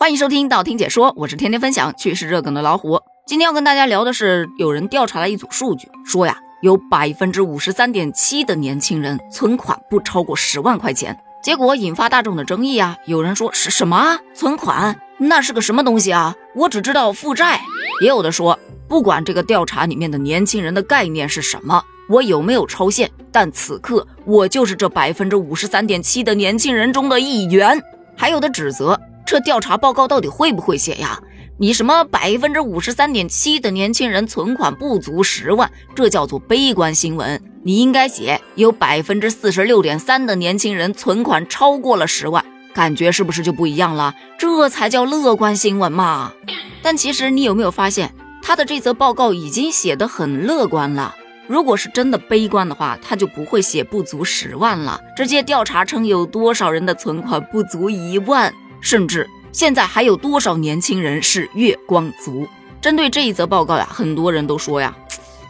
欢迎收听道听解说，我是天天分享趣事热梗的老虎。今天要跟大家聊的是，有人调查了一组数据，说呀，有百分之五十三点七的年轻人存款不超过十万块钱，结果引发大众的争议啊。有人说是什么存款？那是个什么东西啊？我只知道负债。也有的说，不管这个调查里面的年轻人的概念是什么，我有没有超限，但此刻我就是这百分之五十三点七的年轻人中的一员。还有的指责，这调查报告到底会不会写呀？你什么百分之五十三点七的年轻人存款不足十万，这叫做悲观新闻。你应该写有百分之四十六点三的年轻人存款超过了十万，感觉是不是就不一样了？这才叫乐观新闻嘛！但其实你有没有发现，他的这则报告已经写得很乐观了？如果是真的悲观的话，他就不会写不足十万了，直接调查称有多少人的存款不足一万，甚至现在还有多少年轻人是月光族。针对这一则报告呀，很多人都说呀，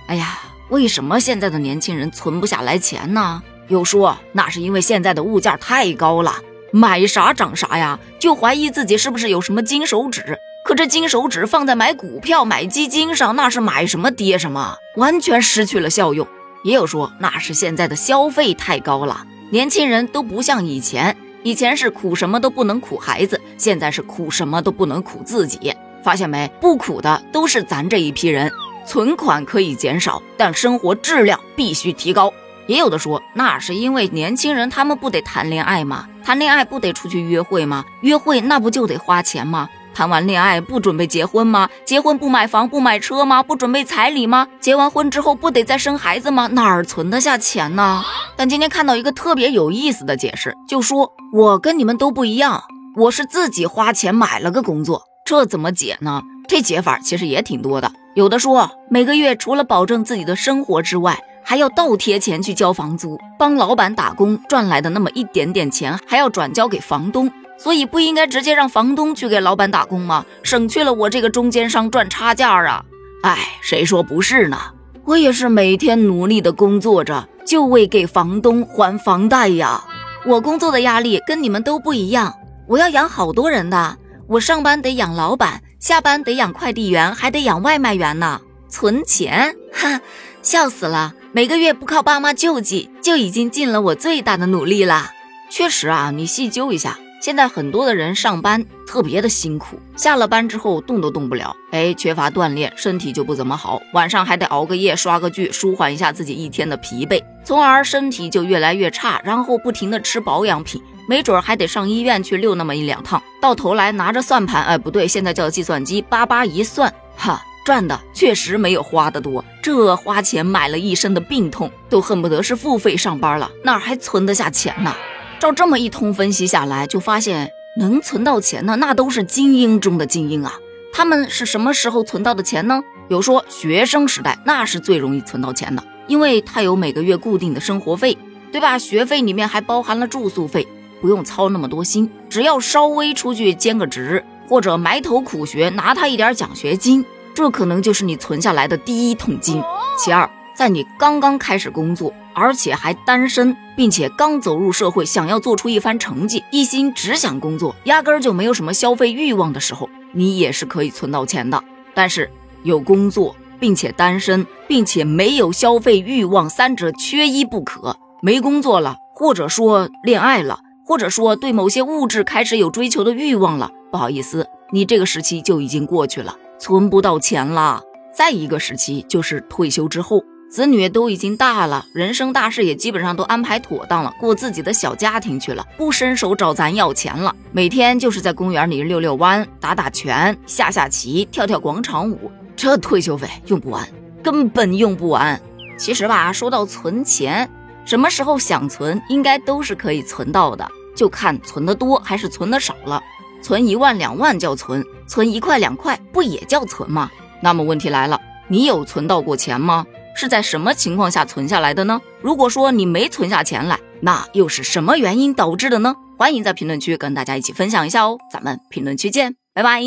哎呀，为什么现在的年轻人存不下来钱呢？有说那是因为现在的物价太高了，买啥涨啥呀，就怀疑自己是不是有什么金手指。可这金手指放在买股票、买基金上，那是买什么跌什么，完全失去了效用。也有说那是现在的消费太高了，年轻人都不像以前，以前是苦什么都不能苦孩子，现在是苦什么都不能苦自己。发现没？不苦的都是咱这一批人。存款可以减少，但生活质量必须提高。也有的说那是因为年轻人他们不得谈恋爱吗？谈恋爱不得出去约会吗？约会那不就得花钱吗？谈完恋爱不准备结婚吗？结婚不买房不买车吗？不准备彩礼吗？结完婚之后不得再生孩子吗？哪儿存得下钱呢？但今天看到一个特别有意思的解释，就说我跟你们都不一样，我是自己花钱买了个工作，这怎么解呢？这解法其实也挺多的，有的说每个月除了保证自己的生活之外，还要倒贴钱去交房租，帮老板打工赚来的那么一点点钱还要转交给房东。所以不应该直接让房东去给老板打工吗？省去了我这个中间商赚差价啊！哎，谁说不是呢？我也是每天努力的工作着，就为给房东还房贷呀。我工作的压力跟你们都不一样，我要养好多人的。我上班得养老板，下班得养快递员，还得养外卖员呢。存钱，哈，笑死了！每个月不靠爸妈救济，就已经尽了我最大的努力了。确实啊，你细究一下。现在很多的人上班特别的辛苦，下了班之后动都动不了，哎，缺乏锻炼，身体就不怎么好，晚上还得熬个夜刷个剧，舒缓一下自己一天的疲惫，从而身体就越来越差，然后不停的吃保养品，没准还得上医院去溜那么一两趟，到头来拿着算盘，哎，不对，现在叫计算机，叭叭一算，哈，赚的确实没有花的多，这花钱买了一身的病痛，都恨不得是付费上班了，哪还存得下钱呢？照这么一通分析下来，就发现能存到钱的那都是精英中的精英啊！他们是什么时候存到的钱呢？有说学生时代那是最容易存到钱的，因为他有每个月固定的生活费，对吧？学费里面还包含了住宿费，不用操那么多心，只要稍微出去兼个职或者埋头苦学，拿他一点奖学金，这可能就是你存下来的第一桶金。其二。在你刚刚开始工作，而且还单身，并且刚走入社会，想要做出一番成绩，一心只想工作，压根儿就没有什么消费欲望的时候，你也是可以存到钱的。但是有工作，并且单身，并且没有消费欲望，三者缺一不可。没工作了，或者说恋爱了，或者说对某些物质开始有追求的欲望了，不好意思，你这个时期就已经过去了，存不到钱了。再一个时期就是退休之后。子女都已经大了，人生大事也基本上都安排妥当了，过自己的小家庭去了，不伸手找咱要钱了。每天就是在公园里遛遛弯、打打拳、下下棋、跳跳广场舞，这退休费用不完，根本用不完。其实吧，说到存钱，什么时候想存，应该都是可以存到的，就看存的多还是存的少了。存一万两万叫存，存一块两块不也叫存吗？那么问题来了，你有存到过钱吗？是在什么情况下存下来的呢？如果说你没存下钱来，那又是什么原因导致的呢？欢迎在评论区跟大家一起分享一下哦，咱们评论区见，拜拜。